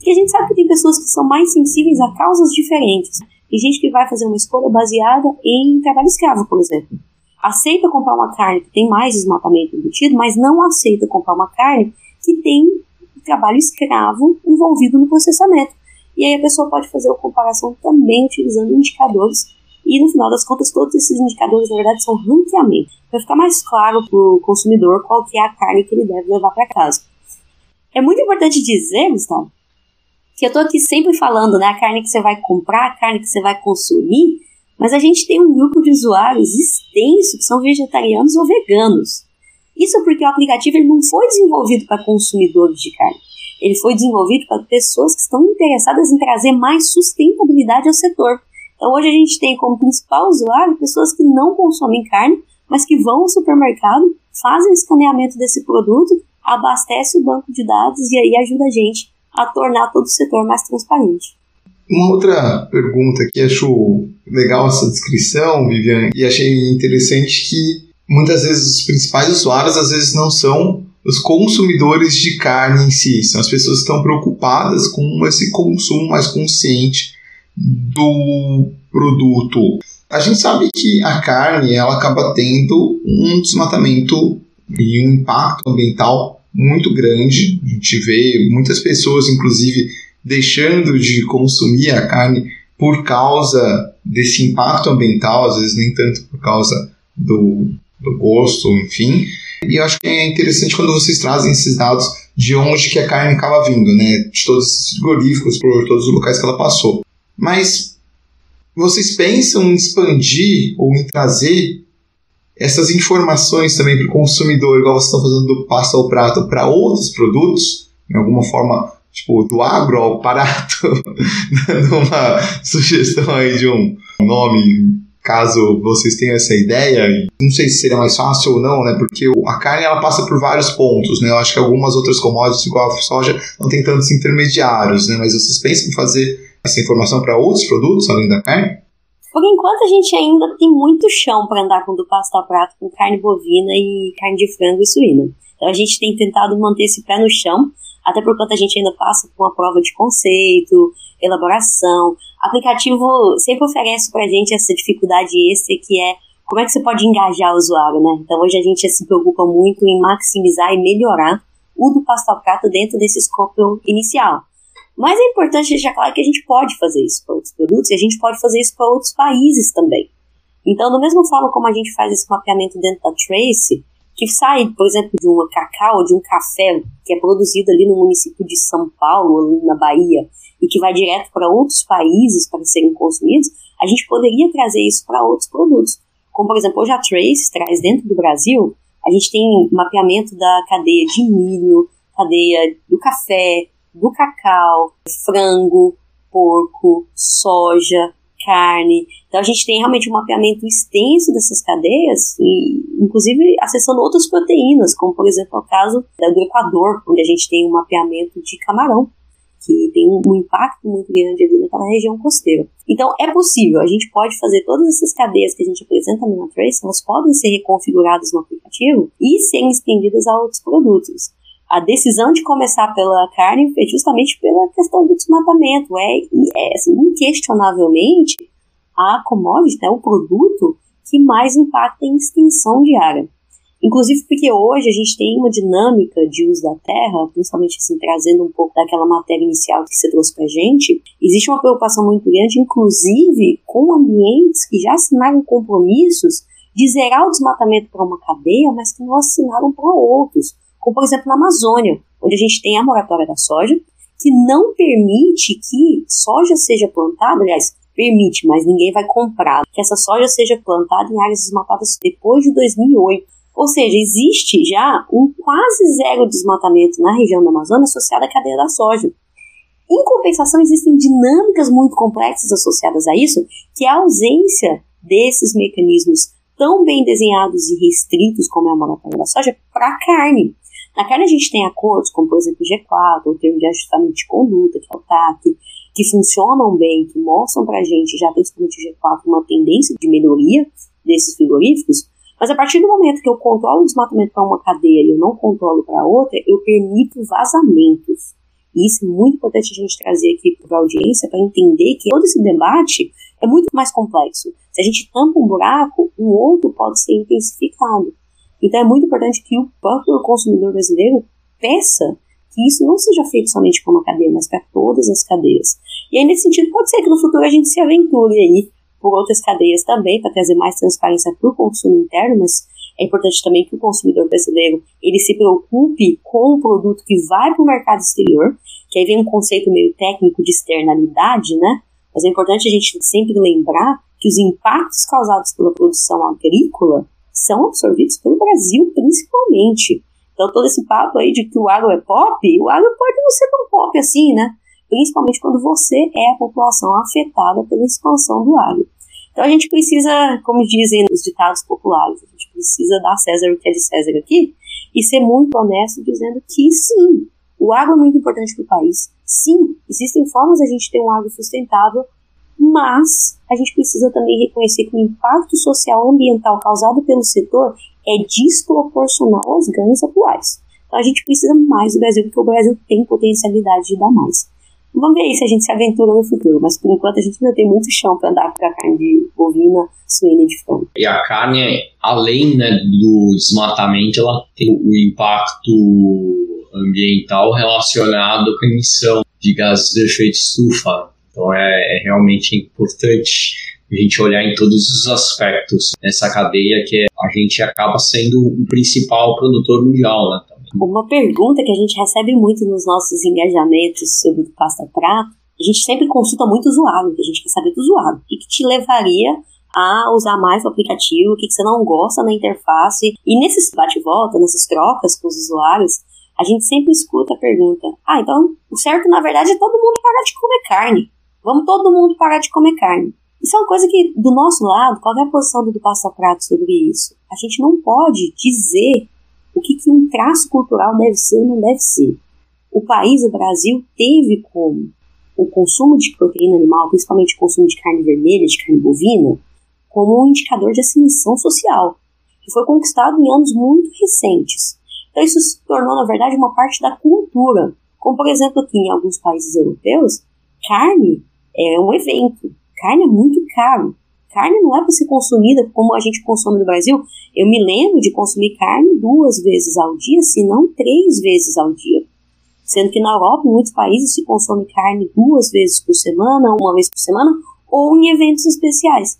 que a gente sabe que tem pessoas que são mais sensíveis a causas diferentes. Tem gente que vai fazer uma escolha baseada em trabalho escravo, por exemplo. Aceita comprar uma carne que tem mais desmatamento embutido, mas não aceita comprar uma carne que tem trabalho escravo envolvido no processamento. E aí a pessoa pode fazer a comparação também utilizando indicadores. E no final das contas, todos esses indicadores, na verdade, são ranqueamento. Para ficar mais claro para o consumidor qual que é a carne que ele deve levar para casa. É muito importante dizer, Gustavo, que eu estou aqui sempre falando, né, a carne que você vai comprar, a carne que você vai consumir, mas a gente tem um grupo de usuários extenso que são vegetarianos ou veganos. Isso porque o aplicativo ele não foi desenvolvido para consumidores de carne. Ele foi desenvolvido para pessoas que estão interessadas em trazer mais sustentabilidade ao setor. Então hoje a gente tem como principal usuário pessoas que não consomem carne, mas que vão ao supermercado, fazem o escaneamento desse produto, abastece o banco de dados e aí ajuda a gente a tornar todo o setor mais transparente. Uma outra pergunta que acho legal essa descrição, Viviane, e achei interessante que muitas vezes os principais usuários às vezes não são os consumidores de carne em si, são as pessoas que estão preocupadas com esse consumo mais consciente do produto. A gente sabe que a carne ela acaba tendo um desmatamento e um impacto ambiental muito grande. A gente vê muitas pessoas, inclusive, deixando de consumir a carne por causa desse impacto ambiental, às vezes nem tanto por causa do, do gosto, enfim. E eu acho que é interessante quando vocês trazem esses dados de onde que a carne acaba vindo, né? De todos esses frigoríficos, por todos os locais que ela passou. Mas vocês pensam em expandir ou em trazer essas informações também para o consumidor, igual vocês estão fazendo do pasta ao prato, para outros produtos, em alguma forma, tipo, do agro ao barato, dando uma sugestão aí de um nome, caso vocês tenham essa ideia. Não sei se seria mais fácil ou não, né? Porque a carne ela passa por vários pontos, né? Eu acho que algumas outras commodities, igual a soja, não tem tantos intermediários, né? Mas vocês pensam em fazer essa informação para outros produtos além da carne? Por enquanto a gente ainda tem muito chão para andar com do pasto a prato com carne bovina e carne de frango e suína. Então a gente tem tentado manter esse pé no chão, até porque a gente ainda passa por uma prova de conceito, elaboração. O aplicativo sempre oferece para a gente essa dificuldade extra que é como é que você pode engajar o usuário, né? Então hoje a gente se preocupa muito em maximizar e melhorar o do pasto a prato dentro desse escopo inicial. Mas é importante deixar claro que a gente pode fazer isso para outros produtos e a gente pode fazer isso para outros países também. Então, da mesma forma como a gente faz esse mapeamento dentro da Trace, que sai, por exemplo, de uma cacau, de um café que é produzido ali no município de São Paulo, na Bahia, e que vai direto para outros países para serem consumidos, a gente poderia trazer isso para outros produtos. Como, por exemplo, hoje a Trace traz dentro do Brasil, a gente tem mapeamento da cadeia de milho, cadeia do café, do cacau, frango, porco, soja, carne. Então a gente tem realmente um mapeamento extenso dessas cadeias, e inclusive acessando outras proteínas, como por exemplo o caso do Equador, onde a gente tem um mapeamento de camarão, que tem um impacto muito grande ali naquela região costeira. Então é possível, a gente pode fazer todas essas cadeias que a gente apresenta no Trace, elas podem ser reconfiguradas no aplicativo e serem estendidas a outros produtos a decisão de começar pela carne foi justamente pela questão do desmatamento. É, é assim, inquestionavelmente a commodity, né, o produto que mais impacta em extensão de área. Inclusive porque hoje a gente tem uma dinâmica de uso da terra, principalmente assim, trazendo um pouco daquela matéria inicial que você trouxe para gente, existe uma preocupação muito grande, inclusive com ambientes que já assinaram compromissos de zerar o desmatamento para uma cadeia, mas que não assinaram para outros como por exemplo na Amazônia, onde a gente tem a moratória da soja, que não permite que soja seja plantada, aliás, permite, mas ninguém vai comprar, que essa soja seja plantada em áreas desmatadas depois de 2008. Ou seja, existe já um quase zero desmatamento na região da Amazônia associado à cadeia da soja. Em compensação, existem dinâmicas muito complexas associadas a isso, que é a ausência desses mecanismos tão bem desenhados e restritos como é a moratória da soja para a carne. Na carne a gente tem acordos, como por exemplo o G4, o termo de ajustamento de conduta, que é o TAC, que funcionam bem, que mostram para gente, já principalmente o G4, uma tendência de melhoria desses frigoríficos, mas a partir do momento que eu controlo o desmatamento para uma cadeia e eu não controlo para outra, eu permito vazamentos. E isso é muito importante a gente trazer aqui para a audiência para entender que todo esse debate é muito mais complexo. Se a gente tampa um buraco, um outro pode ser intensificado. Então é muito importante que o próprio consumidor brasileiro peça que isso não seja feito somente para uma cadeia, mas para todas as cadeias. E aí, nesse sentido, pode ser que no futuro a gente se aventure aí por outras cadeias também, para trazer mais transparência para o consumo interno, mas é importante também que o consumidor brasileiro ele se preocupe com o produto que vai para o mercado exterior, que aí vem um conceito meio técnico de externalidade, né? Mas é importante a gente sempre lembrar que os impactos causados pela produção agrícola são absorvidos pelo Brasil, principalmente. Então, todo esse papo aí de que o agro é pop, o agro pode não ser tão pop assim, né? Principalmente quando você é a população afetada pela expansão do agro. Então, a gente precisa, como dizem os ditados populares, a gente precisa dar César o que é de César aqui e ser muito honesto dizendo que sim, o agro é muito importante para o país. Sim, existem formas a gente ter um agro sustentável, mas a gente precisa também reconhecer que o impacto social ambiental causado pelo setor é desproporcional aos ganhos atuais. Então a gente precisa mais do Brasil, porque o Brasil tem potencialidade de dar mais. Vamos ver aí se a gente se aventura no futuro, mas por enquanto a gente ainda tem muito chão para andar para a carne de bovina, suína e de frango. E a carne, além né, do desmatamento, ela tem o impacto ambiental relacionado com a emissão de gases de efeito estufa. Então é, é realmente importante a gente olhar em todos os aspectos nessa cadeia que a gente acaba sendo o principal produtor mundial, né? Uma pergunta que a gente recebe muito nos nossos engajamentos sobre o pasta prato, a gente sempre consulta muito o usuário, que a gente quer saber do usuário. O que, te levaria a usar mais o aplicativo, o que você não gosta na interface. E nesses bate-volta, nessas trocas com os usuários, a gente sempre escuta a pergunta: ah, então o certo na verdade é todo mundo parar de comer carne. Vamos todo mundo parar de comer carne. Isso é uma coisa que, do nosso lado, qual é a posição do Passa Prato sobre isso? A gente não pode dizer o que, que um traço cultural deve ser ou não deve ser. O país, o Brasil, teve como o consumo de proteína animal, principalmente o consumo de carne vermelha, de carne bovina, como um indicador de ascensão social, que foi conquistado em anos muito recentes. Então isso se tornou, na verdade, uma parte da cultura. Como, por exemplo, aqui em alguns países europeus, carne é um evento. Carne é muito caro. Carne não é para ser consumida como a gente consome no Brasil. Eu me lembro de consumir carne duas vezes ao dia, se não três vezes ao dia. Sendo que na Europa, em muitos países, se consome carne duas vezes por semana, uma vez por semana, ou em eventos especiais.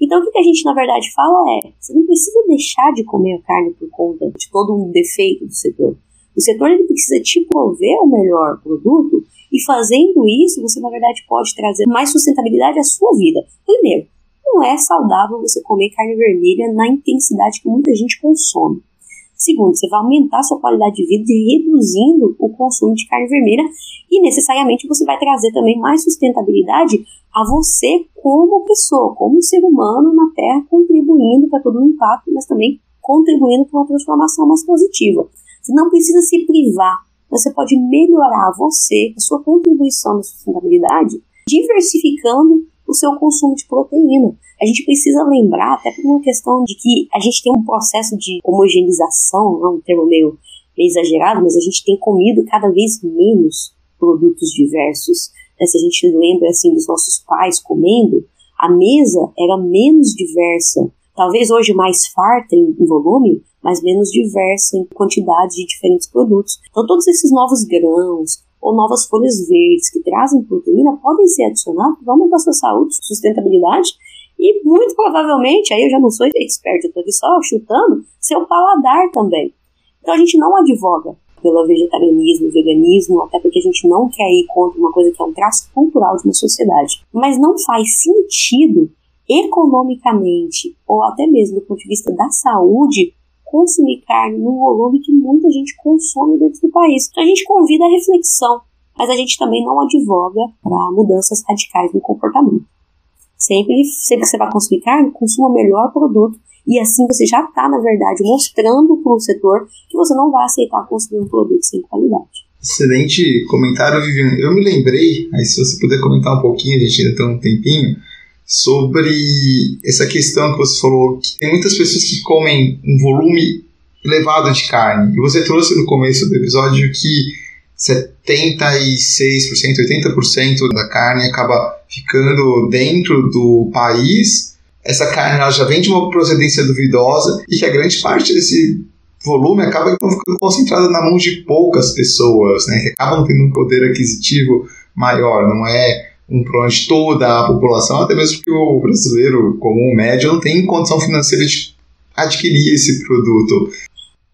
Então, o que a gente, na verdade, fala é: você não precisa deixar de comer a carne por conta de todo um defeito do setor. O setor ele precisa te prover o melhor produto e fazendo isso, você na verdade pode trazer mais sustentabilidade à sua vida. Primeiro, não é saudável você comer carne vermelha na intensidade que muita gente consome. Segundo, você vai aumentar a sua qualidade de vida reduzindo o consumo de carne vermelha e necessariamente você vai trazer também mais sustentabilidade a você como pessoa, como ser humano na Terra, contribuindo para todo o impacto, mas também contribuindo para uma transformação mais positiva. Você não precisa se privar você pode melhorar você, a sua contribuição na sustentabilidade, diversificando o seu consumo de proteína. A gente precisa lembrar, até por uma questão de que a gente tem um processo de homogeneização, não é um termo meio, meio exagerado, mas a gente tem comido cada vez menos produtos diversos. Né? Se a gente lembra assim dos nossos pais comendo, a mesa era menos diversa, talvez hoje mais farta em volume, mas menos diversa em quantidade de diferentes produtos. Então, todos esses novos grãos ou novas folhas verdes que trazem proteína podem ser adicionados para aumentar a sua saúde, sustentabilidade e muito provavelmente, aí eu já não sou expert, eu estou aqui só chutando, seu paladar também. Então a gente não advoga pelo vegetarianismo, veganismo, até porque a gente não quer ir contra uma coisa que é um traço cultural de uma sociedade. Mas não faz sentido economicamente ou até mesmo do ponto de vista da saúde consumir carne no volume que muita gente consome dentro do país. Então a gente convida a reflexão, mas a gente também não advoga para mudanças radicais no comportamento. Sempre, sempre que você vai consumir carne, consuma o melhor produto e assim você já está, na verdade, mostrando para o setor que você não vai aceitar consumir um produto sem qualidade. Excelente comentário, Vivian. Eu me lembrei, aí se você puder comentar um pouquinho, a gente ainda tem um tempinho, sobre essa questão que você falou, que tem muitas pessoas que comem um volume elevado de carne. E você trouxe no começo do episódio que 76%, 80% da carne acaba ficando dentro do país. Essa carne ela já vem de uma procedência duvidosa e que a grande parte desse volume acaba ficando concentrada na mão de poucas pessoas, né, que acabam tendo um poder aquisitivo maior, não é um problema de toda a população, até mesmo porque o brasileiro comum médio não tem condição financeira de adquirir esse produto.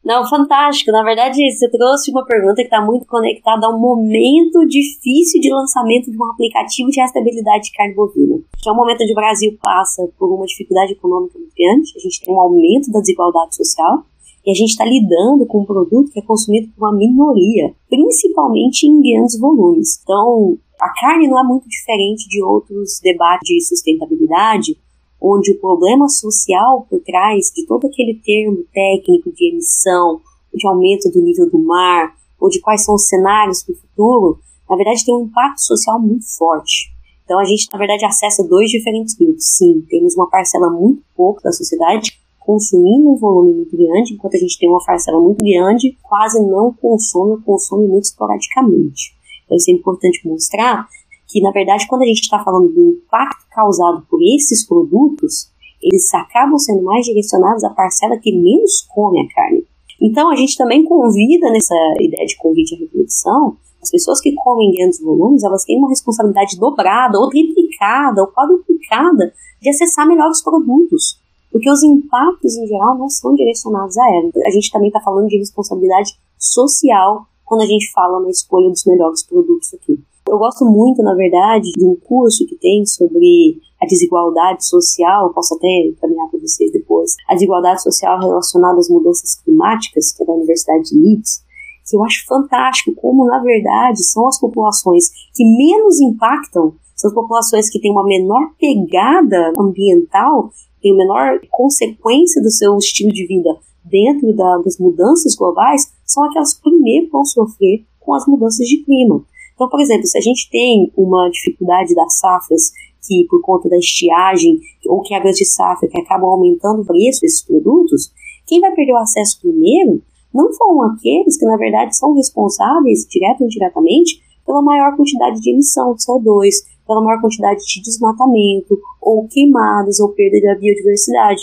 Não, fantástico. Na verdade, você trouxe uma pergunta que está muito conectada a um momento difícil de lançamento de um aplicativo de rastreabilidade de carne bovina. Que é um momento onde o Brasil passa por uma dificuldade econômica muito grande, a gente tem um aumento da desigualdade social, e a gente está lidando com um produto que é consumido por uma minoria, principalmente em grandes volumes. Então, a carne não é muito diferente de outros debates de sustentabilidade, onde o problema social por trás de todo aquele termo técnico de emissão, de aumento do nível do mar, ou de quais são os cenários para o futuro, na verdade tem um impacto social muito forte. Então a gente, na verdade, acessa dois diferentes grupos. Sim, temos uma parcela muito pouco da sociedade consumindo um volume muito grande, enquanto a gente tem uma parcela muito grande, quase não consome ou consome muito esporadicamente. Então isso é importante mostrar que, na verdade, quando a gente está falando do impacto causado por esses produtos, eles acabam sendo mais direcionados à parcela que menos come a carne. Então, a gente também convida nessa ideia de convite à reflexão, as pessoas que comem grandes volumes, elas têm uma responsabilidade dobrada, ou triplicada, ou quadruplicada de acessar melhores produtos. Porque os impactos, em geral, não são direcionados a ela. A gente também está falando de responsabilidade social quando a gente fala na escolha dos melhores produtos aqui. Eu gosto muito, na verdade, de um curso que tem sobre a desigualdade social, posso até encaminhar para vocês depois, a desigualdade social relacionada às mudanças climáticas, que é da Universidade de Leeds, que eu acho fantástico como, na verdade, são as populações que menos impactam, são as populações que têm uma menor pegada ambiental, têm menor consequência do seu estilo de vida dentro da, das mudanças globais, são aquelas que primeiro vão sofrer com as mudanças de clima. Então, por exemplo, se a gente tem uma dificuldade das safras que por conta da estiagem ou que a grande safra que acabam aumentando o preço desses produtos, quem vai perder o acesso primeiro não foram aqueles que na verdade são responsáveis, direto ou indiretamente, pela maior quantidade de emissão de CO2, pela maior quantidade de desmatamento, ou queimadas, ou perda da biodiversidade.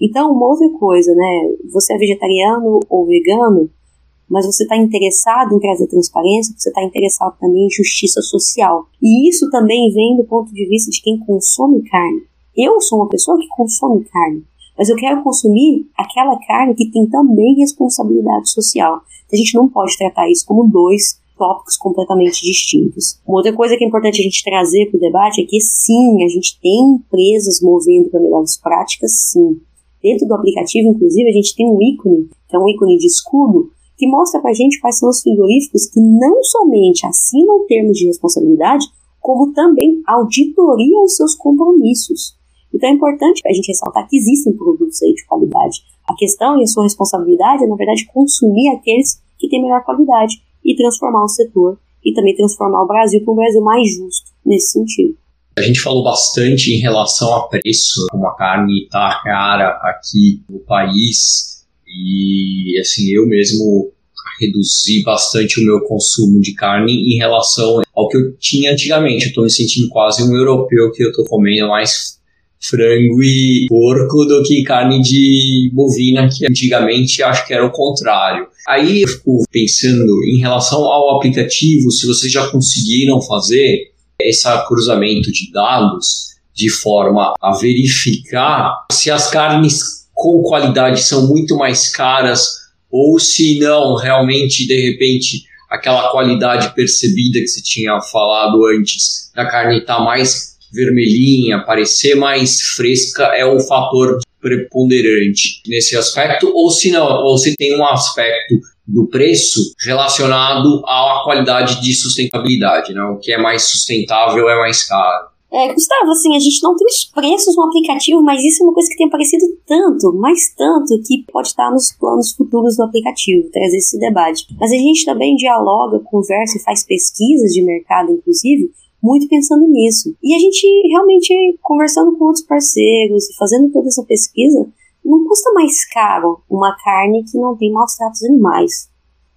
Então, uma outra coisa, né? Você é vegetariano ou vegano, mas você está interessado em trazer transparência, você está interessado também em justiça social. E isso também vem do ponto de vista de quem consome carne. Eu sou uma pessoa que consome carne, mas eu quero consumir aquela carne que tem também responsabilidade social. A gente não pode tratar isso como dois tópicos completamente distintos. Uma outra coisa que é importante a gente trazer para o debate é que sim, a gente tem empresas movendo para melhores práticas, sim. Dentro do aplicativo, inclusive, a gente tem um ícone, que é um ícone de escudo, que mostra para a gente quais são os frigoríficos que não somente assinam termos de responsabilidade, como também auditoriam os seus compromissos. Então é importante a gente ressaltar que existem produtos aí de qualidade. A questão e a sua responsabilidade é, na verdade, consumir aqueles que têm melhor qualidade e transformar o setor e também transformar o Brasil para um Brasil mais justo nesse sentido. A gente falou bastante em relação a preço, como a carne está cara aqui no país e assim, eu mesmo reduzi bastante o meu consumo de carne em relação ao que eu tinha antigamente. Eu estou me sentindo quase um europeu que eu estou comendo mais frango e porco do que carne de bovina, que antigamente acho que era o contrário. Aí eu fico pensando em relação ao aplicativo, se vocês já conseguiram fazer esse cruzamento de dados de forma a verificar se as carnes com qualidade são muito mais caras, ou se não, realmente, de repente, aquela qualidade percebida que você tinha falado antes da carne estar tá mais vermelhinha, parecer mais fresca, é um fator preponderante nesse aspecto, ou se não, ou se tem um aspecto do preço relacionado à qualidade de sustentabilidade, né? O que é mais sustentável é mais caro. É, Gustavo, assim, a gente não tem os preços no aplicativo, mas isso é uma coisa que tem aparecido tanto, mais tanto, que pode estar nos planos futuros do aplicativo, trazer esse debate. Mas a gente também dialoga, conversa e faz pesquisas de mercado, inclusive, muito pensando nisso. E a gente realmente, conversando com outros parceiros e fazendo toda essa pesquisa, não custa mais caro uma carne que não tem maus tratos animais.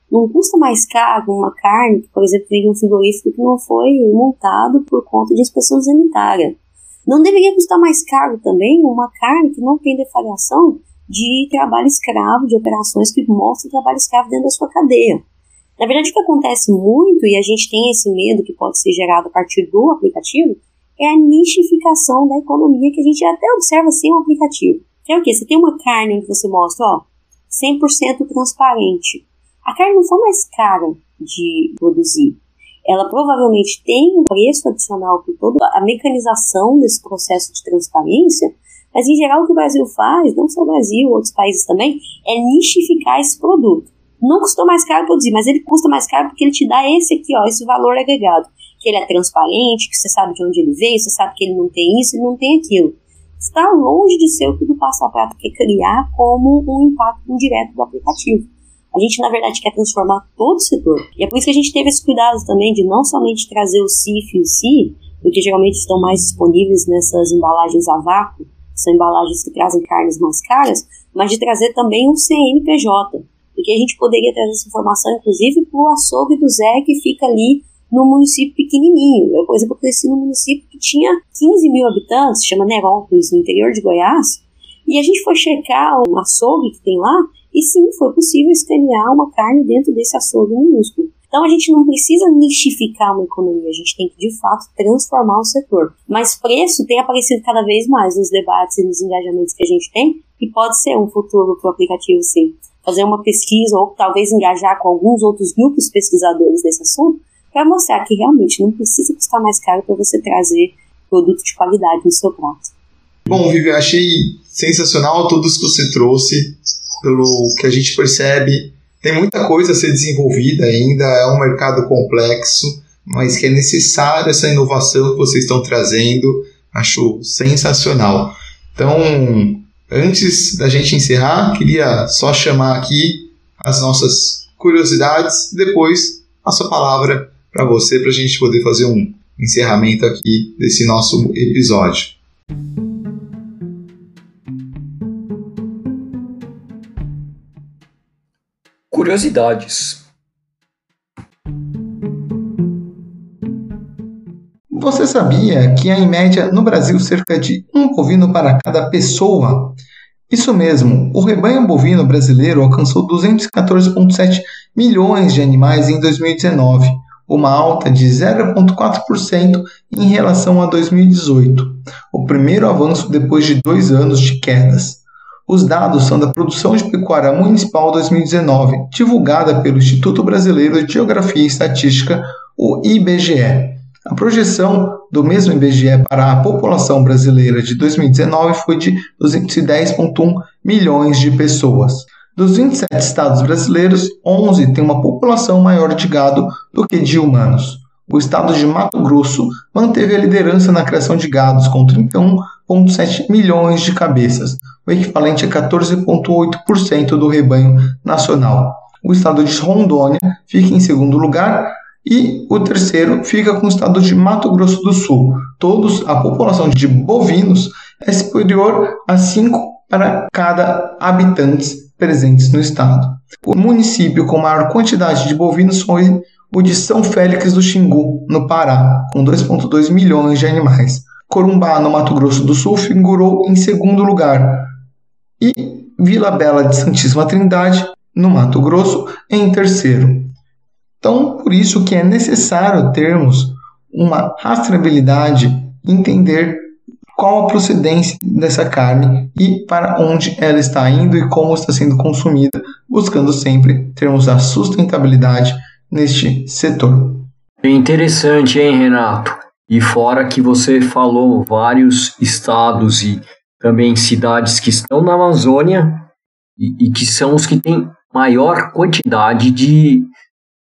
Não custa mais caro uma carne que, por exemplo, vem de um frigorífico que não foi montado por conta de inspeção sanitária. Não deveria custar mais caro também uma carne que não tem defalhação de trabalho escravo, de operações que mostram trabalho escravo dentro da sua cadeia. Na verdade, o que acontece muito, e a gente tem esse medo que pode ser gerado a partir do aplicativo, é a nichificação da economia que a gente até observa sem o aplicativo. Que é o quê? Você tem uma carne onde você mostra, ó, 100% transparente. A carne não foi mais cara de produzir. Ela provavelmente tem um preço adicional por toda a mecanização desse processo de transparência, mas em geral o que o Brasil faz, não só o Brasil, outros países também, é nichificar esse produto. Não custou mais caro produzir, mas ele custa mais caro porque ele te dá esse aqui, ó, esse valor agregado. Que ele é transparente, que você sabe de onde ele veio, você sabe que ele não tem isso e não tem aquilo. Está longe de ser o que o Passo a Prato quer criar como um impacto indireto do aplicativo. A gente, na verdade, quer transformar todo o setor. E é por isso que a gente teve esse cuidado também de não somente trazer o CIF e o CI, porque geralmente estão mais disponíveis nessas embalagens a vácuo, são embalagens que trazem carnes mais caras, mas de trazer também um CNPJ, porque a gente poderia trazer essa informação, inclusive, para o açougue do Zé, que fica ali no município pequenininho. Eu, por exemplo, cresci num município que tinha 15 mil habitantes, chama Nerópolis, no interior de Goiás, e a gente foi checar um açougue que tem lá, e sim, foi possível escanear uma carne dentro desse açougue minúsculo. Então a gente não precisa nichificar uma economia, a gente tem que de fato transformar o setor. Mas preço tem aparecido cada vez mais nos debates e nos engajamentos que a gente tem, e pode ser um futuro para o aplicativo, sim fazer uma pesquisa ou talvez engajar com alguns outros grupos pesquisadores desse assunto para mostrar que realmente não precisa custar mais caro para você trazer produto de qualidade no seu prato. Bom, Vivi, achei sensacional tudo isso que você trouxe, pelo que a gente percebe. Tem muita coisa a ser desenvolvida ainda, é um mercado complexo, mas que é necessário essa inovação que vocês estão trazendo. Acho sensacional. Então, Antes da gente encerrar, queria só chamar aqui as nossas curiosidades, depois a palavra para você para a gente poder fazer um encerramento aqui desse nosso episódio. Curiosidades. Você sabia que há em média no Brasil cerca de um bovino para cada pessoa? Isso mesmo, o rebanho bovino brasileiro alcançou 214,7 milhões de animais em 2019, uma alta de 0,4% em relação a 2018, o primeiro avanço depois de dois anos de quedas. Os dados são da Produção de Pecuária Municipal 2019, divulgada pelo Instituto Brasileiro de Geografia e Estatística, o IBGE. A projeção do mesmo IBGE para a população brasileira de 2019 foi de 210,1 milhões de pessoas. Dos 27 estados brasileiros, 11 têm uma população maior de gado do que de humanos. O estado de Mato Grosso manteve a liderança na criação de gados com 31,7 milhões de cabeças, o equivalente a 14,8% do rebanho nacional. O estado de Rondônia fica em segundo lugar e o terceiro fica com o estado de Mato Grosso do Sul. Todos, a população de bovinos é superior a 5 para cada habitante presentes no estado. O município com maior quantidade de bovinos foi o de São Félix do Xingu, no Pará, com 2,2 milhões de animais. Corumbá, no Mato Grosso do Sul, figurou em segundo lugar. E Vila Bela de Santíssima Trindade, no Mato Grosso, em terceiro. Então, por isso que é necessário termos uma rastreabilidade, entender qual a procedência dessa carne e para onde ela está indo e como está sendo consumida, buscando sempre termos a sustentabilidade neste setor. Interessante, hein, Renato? E fora que você falou vários estados e também cidades que estão na Amazônia e, e que são os que têm maior quantidade de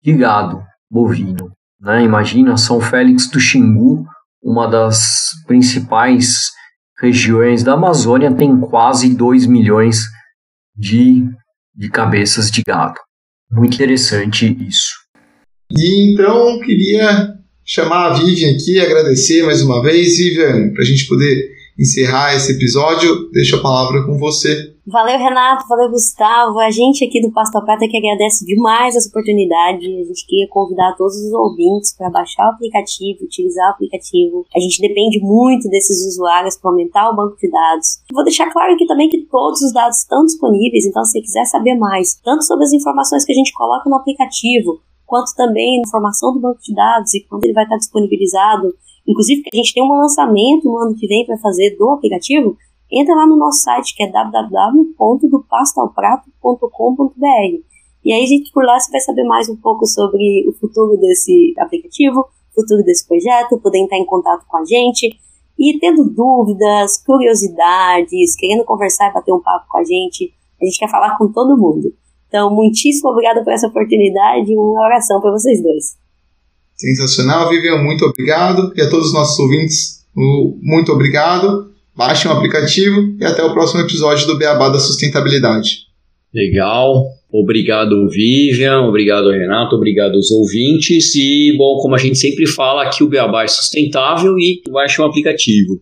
de gado bovino. Né? Imagina São Félix do Xingu uma das principais regiões da Amazônia, tem quase 2 milhões de, de cabeças de gado. Muito interessante isso. E então queria chamar a Vivian aqui, agradecer mais uma vez, Vivian, para a gente poder encerrar esse episódio, deixo a palavra com você. Valeu, Renato, valeu, Gustavo. A gente aqui do Pasto Prata que agradece demais essa oportunidade. A gente queria convidar todos os ouvintes para baixar o aplicativo, utilizar o aplicativo. A gente depende muito desses usuários para aumentar o banco de dados. Vou deixar claro aqui também que todos os dados estão disponíveis, então se você quiser saber mais, tanto sobre as informações que a gente coloca no aplicativo, quanto também informação do banco de dados e quando ele vai estar disponibilizado, Inclusive, a gente tem um lançamento no ano que vem para fazer do aplicativo. Entra lá no nosso site que é www.dopastalprato.com.br e aí, gente, por lá você vai saber mais um pouco sobre o futuro desse aplicativo, futuro desse projeto, poder entrar em contato com a gente. E tendo dúvidas, curiosidades, querendo conversar e bater um papo com a gente, a gente quer falar com todo mundo. Então, muitíssimo obrigada por essa oportunidade e uma oração para vocês dois. Sensacional, Vivian, muito obrigado. E a todos os nossos ouvintes, muito obrigado. Baixem o aplicativo e até o próximo episódio do Beabá da Sustentabilidade. Legal. Obrigado, Vivian. Obrigado, Renato. Obrigado aos ouvintes. E, bom, como a gente sempre fala, aqui o Beabá é sustentável e baixe o aplicativo.